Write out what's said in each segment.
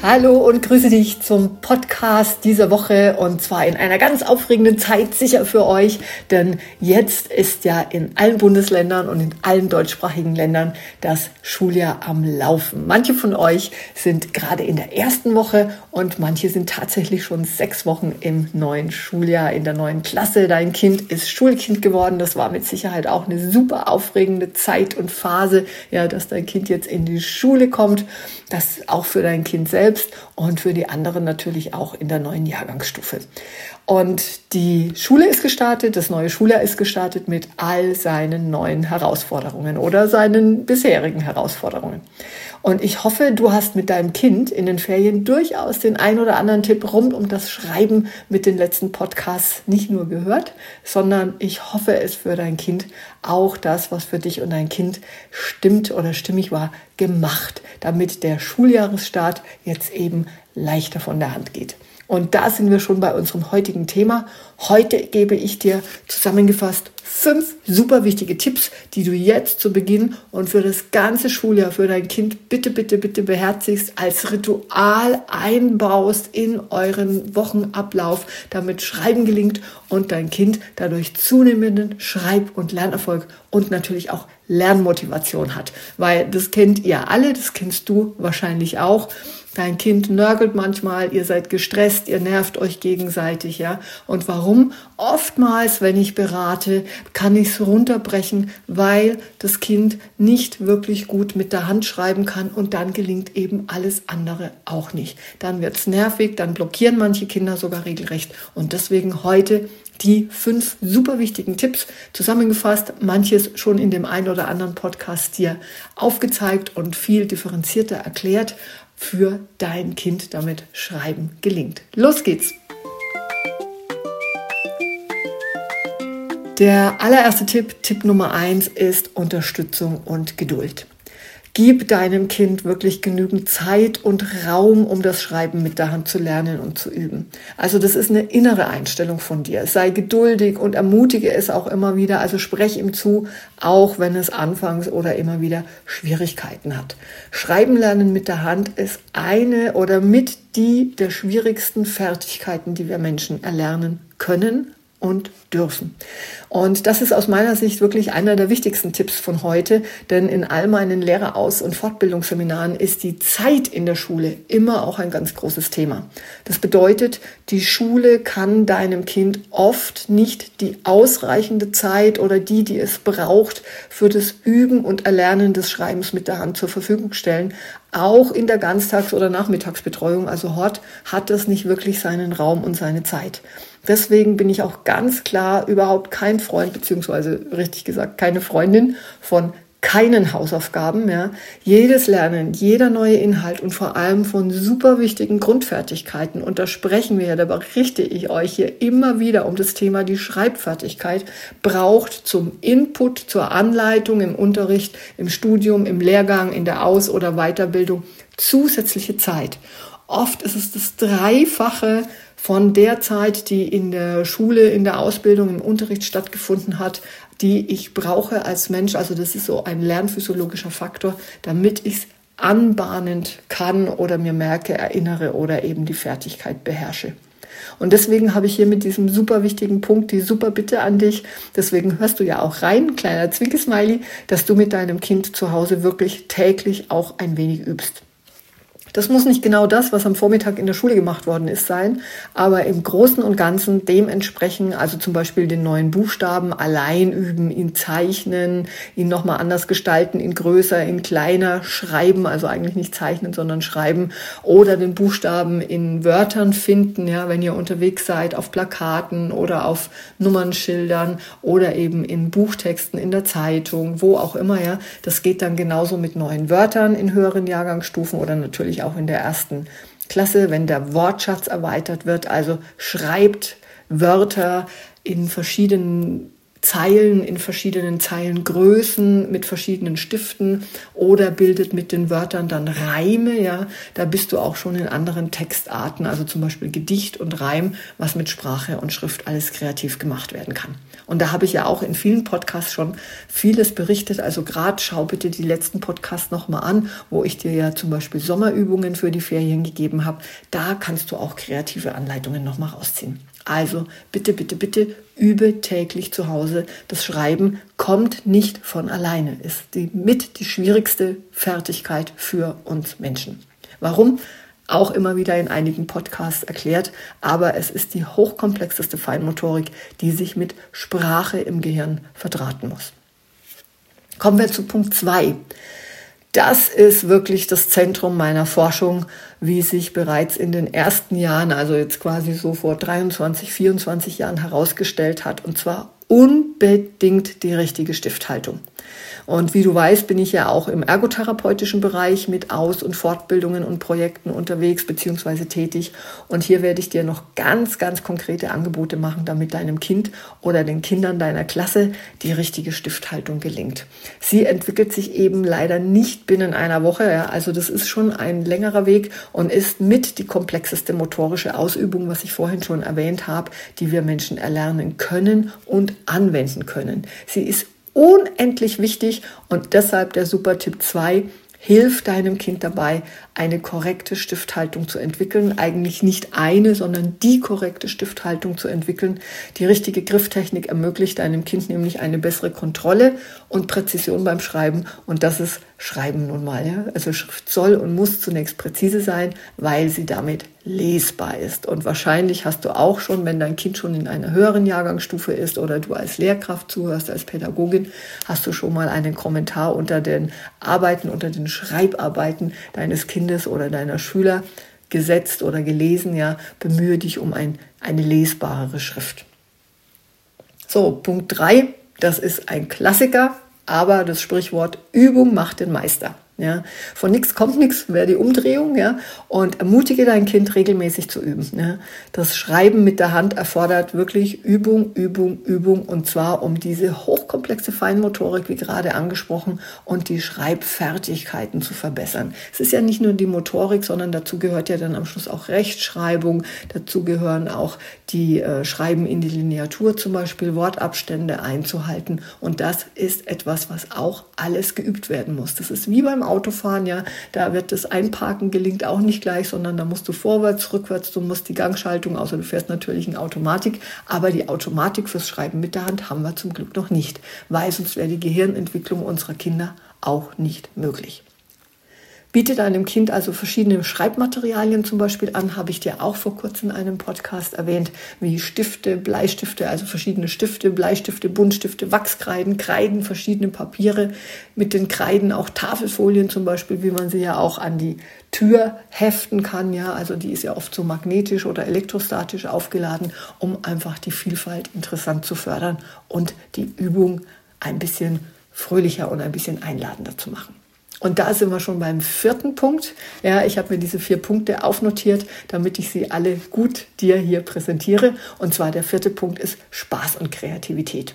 Hallo und grüße dich zum Podcast dieser Woche und zwar in einer ganz aufregenden Zeit sicher für euch, denn jetzt ist ja in allen Bundesländern und in allen deutschsprachigen Ländern das Schuljahr am Laufen. Manche von euch sind gerade in der ersten Woche und manche sind tatsächlich schon sechs Wochen im neuen Schuljahr, in der neuen Klasse. Dein Kind ist Schulkind geworden. Das war mit Sicherheit auch eine super aufregende Zeit und Phase, ja, dass dein Kind jetzt in die Schule kommt. Das auch für dein Kind selbst selbst und für die anderen natürlich auch in der neuen Jahrgangsstufe. Und die Schule ist gestartet, das neue Schuljahr ist gestartet mit all seinen neuen Herausforderungen oder seinen bisherigen Herausforderungen. Und ich hoffe, du hast mit deinem Kind in den Ferien durchaus den ein oder anderen Tipp rund um das Schreiben mit den letzten Podcasts nicht nur gehört, sondern ich hoffe es für dein Kind auch das, was für dich und dein Kind stimmt oder stimmig war, gemacht, damit der Schuljahresstart jetzt eben leichter von der Hand geht. Und da sind wir schon bei unserem heutigen Thema. Heute gebe ich dir zusammengefasst fünf super wichtige Tipps, die du jetzt zu Beginn und für das ganze Schuljahr für dein Kind bitte, bitte, bitte beherzigst, als Ritual einbaust in euren Wochenablauf, damit Schreiben gelingt und dein Kind dadurch zunehmenden Schreib- und Lernerfolg und natürlich auch Lernmotivation hat. Weil das kennt ihr alle, das kennst du wahrscheinlich auch. Dein Kind nörgelt manchmal, ihr seid gestresst, ihr nervt euch gegenseitig, ja. Und warum? Oftmals, wenn ich berate, kann ich es runterbrechen, weil das Kind nicht wirklich gut mit der Hand schreiben kann und dann gelingt eben alles andere auch nicht. Dann wird es nervig, dann blockieren manche Kinder sogar regelrecht. Und deswegen heute die fünf super wichtigen Tipps zusammengefasst, manches schon in dem einen oder anderen Podcast dir aufgezeigt und viel differenzierter erklärt für dein Kind damit Schreiben gelingt. Los geht's! Der allererste Tipp, Tipp Nummer eins, ist Unterstützung und Geduld. Gib deinem Kind wirklich genügend Zeit und Raum, um das Schreiben mit der Hand zu lernen und zu üben. Also das ist eine innere Einstellung von dir. Sei geduldig und ermutige es auch immer wieder. Also sprech ihm zu, auch wenn es anfangs oder immer wieder Schwierigkeiten hat. Schreiben lernen mit der Hand ist eine oder mit die der schwierigsten Fertigkeiten, die wir Menschen erlernen können, und dürfen. Und das ist aus meiner Sicht wirklich einer der wichtigsten Tipps von heute, denn in all meinen Lehreraus- und Fortbildungsseminaren ist die Zeit in der Schule immer auch ein ganz großes Thema. Das bedeutet, die Schule kann deinem Kind oft nicht die ausreichende Zeit oder die, die es braucht, für das Üben und Erlernen des Schreibens mit der Hand zur Verfügung stellen. Auch in der Ganztags- oder Nachmittagsbetreuung, also Hort, hat das nicht wirklich seinen Raum und seine Zeit. Deswegen bin ich auch ganz klar überhaupt kein Freund, beziehungsweise richtig gesagt keine Freundin von keinen Hausaufgaben mehr. Jedes Lernen, jeder neue Inhalt und vor allem von super wichtigen Grundfertigkeiten. Und da sprechen wir ja, da berichte ich euch hier immer wieder um das Thema die Schreibfertigkeit, braucht zum Input, zur Anleitung im Unterricht, im Studium, im Lehrgang, in der Aus- oder Weiterbildung zusätzliche Zeit. Oft ist es das Dreifache von der Zeit, die in der Schule, in der Ausbildung, im Unterricht stattgefunden hat, die ich brauche als Mensch. Also das ist so ein lernphysiologischer Faktor, damit ich es anbahnend kann oder mir merke, erinnere oder eben die Fertigkeit beherrsche. Und deswegen habe ich hier mit diesem super wichtigen Punkt die super Bitte an dich. Deswegen hörst du ja auch rein, kleiner Zwinkesmiley, dass du mit deinem Kind zu Hause wirklich täglich auch ein wenig übst. Das muss nicht genau das, was am Vormittag in der Schule gemacht worden ist, sein, aber im Großen und Ganzen dementsprechend, also zum Beispiel den neuen Buchstaben allein üben, ihn zeichnen, ihn nochmal anders gestalten, ihn größer, ihn kleiner schreiben, also eigentlich nicht zeichnen, sondern schreiben oder den Buchstaben in Wörtern finden, ja, wenn ihr unterwegs seid, auf Plakaten oder auf Nummernschildern oder eben in Buchtexten in der Zeitung, wo auch immer, ja. Das geht dann genauso mit neuen Wörtern in höheren Jahrgangsstufen oder natürlich auch in der ersten Klasse, wenn der Wortschatz erweitert wird. Also schreibt Wörter in verschiedenen Zeilen in verschiedenen Zeilengrößen mit verschiedenen Stiften oder bildet mit den Wörtern dann Reime, ja, da bist du auch schon in anderen Textarten, also zum Beispiel Gedicht und Reim, was mit Sprache und Schrift alles kreativ gemacht werden kann. Und da habe ich ja auch in vielen Podcasts schon vieles berichtet. Also gerade schau bitte die letzten Podcasts nochmal an, wo ich dir ja zum Beispiel Sommerübungen für die Ferien gegeben habe. Da kannst du auch kreative Anleitungen nochmal rausziehen. Also bitte, bitte, bitte übe täglich zu Hause. Das Schreiben kommt nicht von alleine, ist die, mit die schwierigste Fertigkeit für uns Menschen. Warum? Auch immer wieder in einigen Podcasts erklärt, aber es ist die hochkomplexeste Feinmotorik, die sich mit Sprache im Gehirn verdrahten muss. Kommen wir zu Punkt zwei. Das ist wirklich das Zentrum meiner Forschung, wie sich bereits in den ersten Jahren, also jetzt quasi so vor 23, 24 Jahren herausgestellt hat, und zwar unbedingt die richtige Stifthaltung. Und wie du weißt, bin ich ja auch im ergotherapeutischen Bereich mit Aus- und Fortbildungen und Projekten unterwegs bzw. tätig. Und hier werde ich dir noch ganz, ganz konkrete Angebote machen, damit deinem Kind oder den Kindern deiner Klasse die richtige Stifthaltung gelingt. Sie entwickelt sich eben leider nicht binnen einer Woche. Ja. Also das ist schon ein längerer Weg und ist mit die komplexeste motorische Ausübung, was ich vorhin schon erwähnt habe, die wir Menschen erlernen können und anwenden können. Sie ist unendlich wichtig und deshalb der super Tipp 2. Hilf deinem Kind dabei, eine korrekte Stifthaltung zu entwickeln. Eigentlich nicht eine, sondern die korrekte Stifthaltung zu entwickeln. Die richtige Grifftechnik ermöglicht deinem Kind nämlich eine bessere Kontrolle und Präzision beim Schreiben. Und das ist Schreiben nun mal. Ja? Also Schrift soll und muss zunächst präzise sein, weil sie damit lesbar ist. Und wahrscheinlich hast du auch schon, wenn dein Kind schon in einer höheren Jahrgangsstufe ist oder du als Lehrkraft zuhörst, als Pädagogin, hast du schon mal einen Kommentar unter den Arbeiten, unter den Schreibarbeiten deines Kindes oder deiner Schüler gesetzt oder gelesen. Ja, bemühe dich um ein, eine lesbarere Schrift. So, Punkt drei. Das ist ein Klassiker, aber das Sprichwort Übung macht den Meister. Ja, von nichts kommt nichts, wäre die Umdrehung, ja, und ermutige dein Kind regelmäßig zu üben. Ja. Das Schreiben mit der Hand erfordert wirklich Übung, Übung, Übung, und zwar um diese hochkomplexe Feinmotorik, wie gerade angesprochen, und die Schreibfertigkeiten zu verbessern. Es ist ja nicht nur die Motorik, sondern dazu gehört ja dann am Schluss auch Rechtschreibung, dazu gehören auch die äh, Schreiben in die Lineatur zum Beispiel, Wortabstände einzuhalten, und das ist etwas, was auch alles geübt werden muss. Das ist wie beim Autofahren, ja, da wird das Einparken gelingt auch nicht gleich, sondern da musst du vorwärts, rückwärts, du musst die Gangschaltung, außer du fährst natürlich in Automatik, aber die Automatik fürs Schreiben mit der Hand haben wir zum Glück noch nicht, weil sonst wäre die Gehirnentwicklung unserer Kinder auch nicht möglich. Biete deinem Kind also verschiedene Schreibmaterialien zum Beispiel an, habe ich dir auch vor kurzem in einem Podcast erwähnt, wie Stifte, Bleistifte, also verschiedene Stifte, Bleistifte, Buntstifte, Wachskreiden, Kreiden, verschiedene Papiere, mit den Kreiden auch Tafelfolien zum Beispiel, wie man sie ja auch an die Tür heften kann, ja, also die ist ja oft so magnetisch oder elektrostatisch aufgeladen, um einfach die Vielfalt interessant zu fördern und die Übung ein bisschen fröhlicher und ein bisschen einladender zu machen. Und da sind wir schon beim vierten Punkt. Ja, ich habe mir diese vier Punkte aufnotiert, damit ich sie alle gut dir hier präsentiere. Und zwar der vierte Punkt ist Spaß und Kreativität.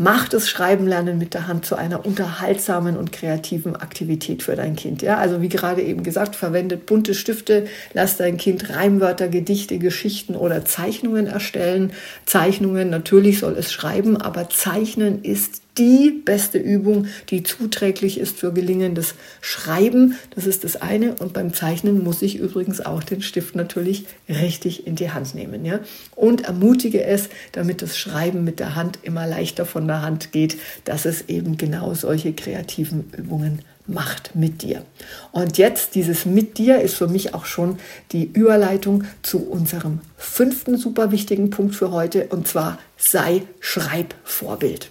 Mach das Schreiben lernen mit der Hand zu einer unterhaltsamen und kreativen Aktivität für dein Kind. Ja, also wie gerade eben gesagt, verwendet bunte Stifte, lass dein Kind Reimwörter, Gedichte, Geschichten oder Zeichnungen erstellen. Zeichnungen, natürlich soll es schreiben, aber Zeichnen ist die beste Übung, die zuträglich ist für gelingendes Schreiben. Das ist das eine. Und beim Zeichnen muss ich übrigens auch den Stift natürlich richtig in die Hand nehmen. Ja? Und ermutige es, damit das Schreiben mit der Hand immer leichter von der Hand geht, dass es eben genau solche kreativen Übungen macht mit dir. Und jetzt dieses mit dir ist für mich auch schon die Überleitung zu unserem fünften super wichtigen Punkt für heute und zwar sei Schreibvorbild.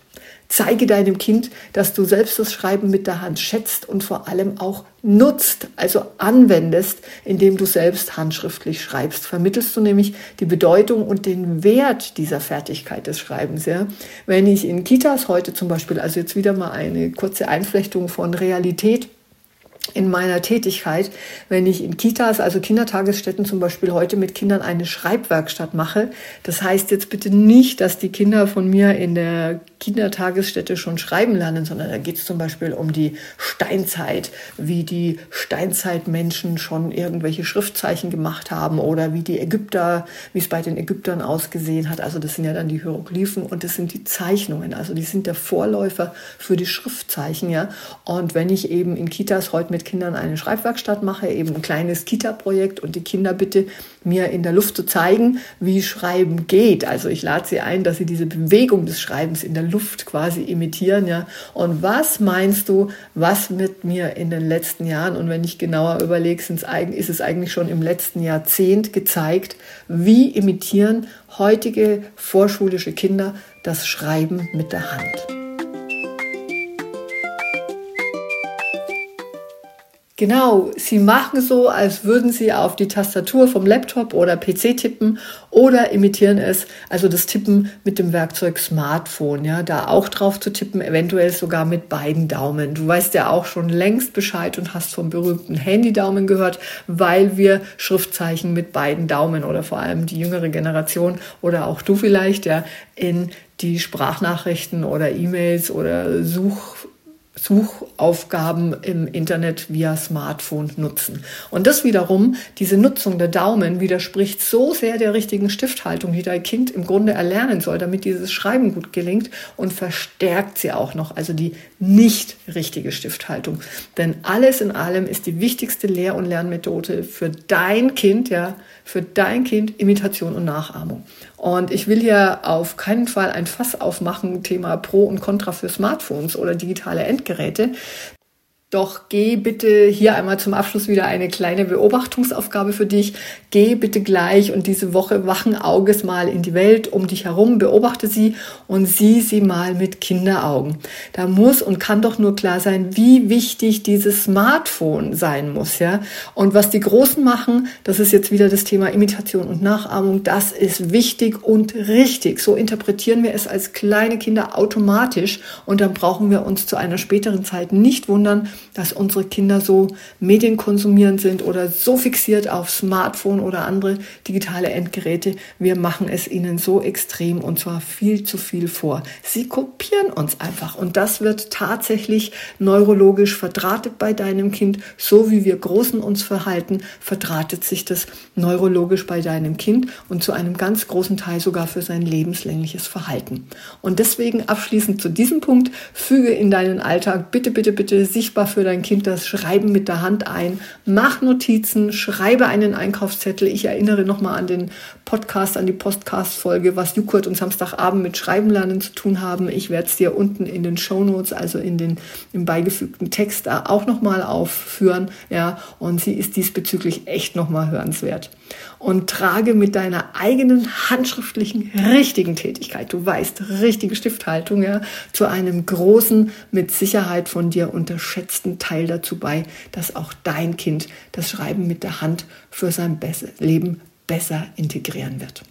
Zeige deinem Kind, dass du selbst das Schreiben mit der Hand schätzt und vor allem auch nutzt, also anwendest, indem du selbst handschriftlich schreibst. Vermittelst du nämlich die Bedeutung und den Wert dieser Fertigkeit des Schreibens. Ja? Wenn ich in Kitas heute zum Beispiel, also jetzt wieder mal eine kurze Einflechtung von Realität, in meiner Tätigkeit, wenn ich in Kitas, also Kindertagesstätten zum Beispiel heute mit Kindern eine Schreibwerkstatt mache. Das heißt jetzt bitte nicht, dass die Kinder von mir in der Kindertagesstätte schon schreiben lernen, sondern da geht es zum Beispiel um die Steinzeit, wie die Steinzeitmenschen schon irgendwelche Schriftzeichen gemacht haben oder wie die Ägypter, wie es bei den Ägyptern ausgesehen hat. Also das sind ja dann die Hieroglyphen und das sind die Zeichnungen. Also die sind der Vorläufer für die Schriftzeichen, ja. Und wenn ich eben in Kitas heute mit Kindern eine Schreibwerkstatt mache, eben ein kleines Kita-Projekt und die Kinder bitte mir in der Luft zu zeigen, wie Schreiben geht. Also ich lade sie ein, dass sie diese Bewegung des Schreibens in der Luft quasi imitieren, ja. Und was meinst du, was mit mir in den letzten Jahren und wenn ich genauer überlege, ist es eigentlich schon im letzten Jahrzehnt gezeigt, wie imitieren heutige vorschulische Kinder das Schreiben mit der Hand. Genau, sie machen so, als würden sie auf die Tastatur vom Laptop oder PC tippen oder imitieren es, also das Tippen mit dem Werkzeug Smartphone, ja, da auch drauf zu tippen, eventuell sogar mit beiden Daumen. Du weißt ja auch schon längst Bescheid und hast vom berühmten Handy-Daumen gehört, weil wir Schriftzeichen mit beiden Daumen oder vor allem die jüngere Generation oder auch du vielleicht, ja, in die Sprachnachrichten oder E-Mails oder Such Suchaufgaben im Internet via Smartphone nutzen. Und das wiederum, diese Nutzung der Daumen widerspricht so sehr der richtigen Stifthaltung, die dein Kind im Grunde erlernen soll, damit dieses Schreiben gut gelingt und verstärkt sie auch noch, also die nicht richtige Stifthaltung. Denn alles in allem ist die wichtigste Lehr- und Lernmethode für dein Kind, ja, für dein Kind Imitation und Nachahmung. Und ich will hier auf keinen Fall ein Fass aufmachen, Thema Pro und Contra für Smartphones oder digitale Endgeräte. Doch geh bitte hier einmal zum Abschluss wieder eine kleine Beobachtungsaufgabe für dich. Geh bitte gleich und diese Woche wachen Auges mal in die Welt um dich herum, beobachte sie und sieh sie mal mit Kinderaugen. Da muss und kann doch nur klar sein, wie wichtig dieses Smartphone sein muss, ja. Und was die Großen machen, das ist jetzt wieder das Thema Imitation und Nachahmung, das ist wichtig und richtig. So interpretieren wir es als kleine Kinder automatisch und dann brauchen wir uns zu einer späteren Zeit nicht wundern, dass unsere Kinder so medienkonsumierend sind oder so fixiert auf Smartphone oder andere digitale Endgeräte. Wir machen es ihnen so extrem und zwar viel zu viel vor. Sie kopieren uns einfach und das wird tatsächlich neurologisch verdrahtet bei deinem Kind. So wie wir Großen uns verhalten, verdrahtet sich das neurologisch bei deinem Kind und zu einem ganz großen Teil sogar für sein lebenslängliches Verhalten. Und deswegen abschließend zu diesem Punkt, füge in deinen Alltag bitte, bitte, bitte sichtbar für dein Kind das Schreiben mit der Hand ein. Mach Notizen, schreibe einen Einkaufszettel. Ich erinnere nochmal an den Podcast, an die Podcast-Folge, was Jukurt und Samstagabend mit Schreiben lernen zu tun haben. Ich werde es dir unten in den Show Notes, also in den im beigefügten Text auch nochmal aufführen. Ja, und sie ist diesbezüglich echt nochmal hörenswert und trage mit deiner eigenen handschriftlichen richtigen Tätigkeit, du weißt, richtige Stifthaltung, ja, zu einem großen, mit Sicherheit von dir unterschätzten Teil dazu bei, dass auch dein Kind das Schreiben mit der Hand für sein Leben besser integrieren wird.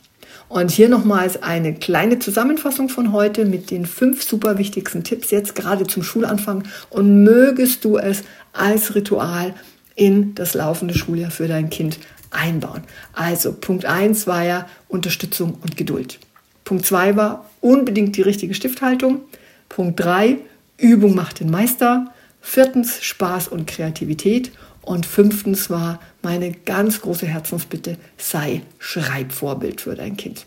Und hier nochmals eine kleine Zusammenfassung von heute mit den fünf super wichtigsten Tipps jetzt gerade zum Schulanfang und mögest du es als Ritual in das laufende Schuljahr für dein Kind einbauen. Also Punkt 1 war ja Unterstützung und Geduld. Punkt 2 war unbedingt die richtige Stifthaltung. Punkt 3 Übung macht den Meister. Viertens Spaß und Kreativität. Und fünftens war meine ganz große Herzensbitte, sei Schreibvorbild für dein Kind.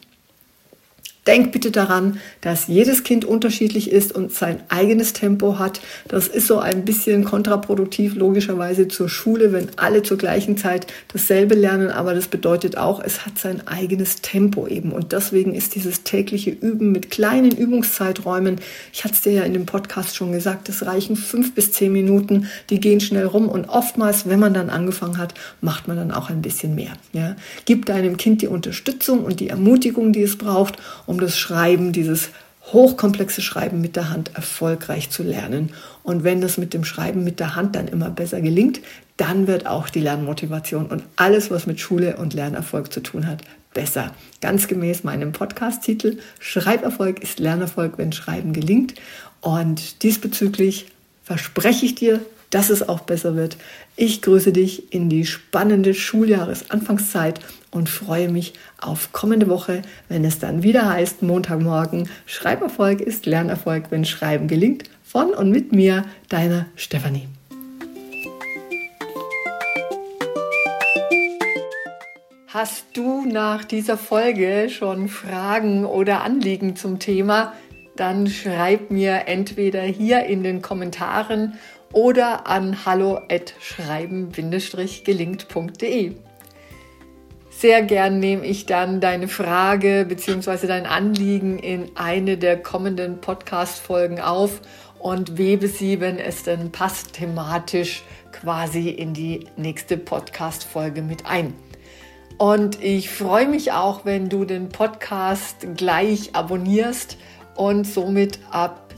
Denk bitte daran, dass jedes Kind unterschiedlich ist und sein eigenes Tempo hat. Das ist so ein bisschen kontraproduktiv logischerweise zur Schule, wenn alle zur gleichen Zeit dasselbe lernen. Aber das bedeutet auch, es hat sein eigenes Tempo eben. Und deswegen ist dieses tägliche Üben mit kleinen Übungszeiträumen, ich hatte es dir ja in dem Podcast schon gesagt, es reichen fünf bis zehn Minuten, die gehen schnell rum. Und oftmals, wenn man dann angefangen hat, macht man dann auch ein bisschen mehr. Ja? Gib deinem Kind die Unterstützung und die Ermutigung, die es braucht, um das Schreiben, dieses hochkomplexe Schreiben mit der Hand erfolgreich zu lernen. Und wenn das mit dem Schreiben mit der Hand dann immer besser gelingt, dann wird auch die Lernmotivation und alles, was mit Schule und Lernerfolg zu tun hat, besser. Ganz gemäß meinem Podcast-Titel Schreiberfolg ist Lernerfolg, wenn Schreiben gelingt. Und diesbezüglich verspreche ich dir, dass es auch besser wird. Ich grüße dich in die spannende Schuljahresanfangszeit und freue mich auf kommende Woche, wenn es dann wieder heißt, Montagmorgen, Schreiberfolg ist Lernerfolg, wenn Schreiben gelingt, von und mit mir, deiner Stefanie. Hast du nach dieser Folge schon Fragen oder Anliegen zum Thema? Dann schreib mir entweder hier in den Kommentaren oder an hallo@schreiben-gelingt.de. Sehr gern nehme ich dann deine Frage bzw. dein Anliegen in eine der kommenden Podcast-Folgen auf und webe sie, wenn es denn passt, thematisch quasi in die nächste Podcast-Folge mit ein. Und ich freue mich auch, wenn du den Podcast gleich abonnierst und somit ab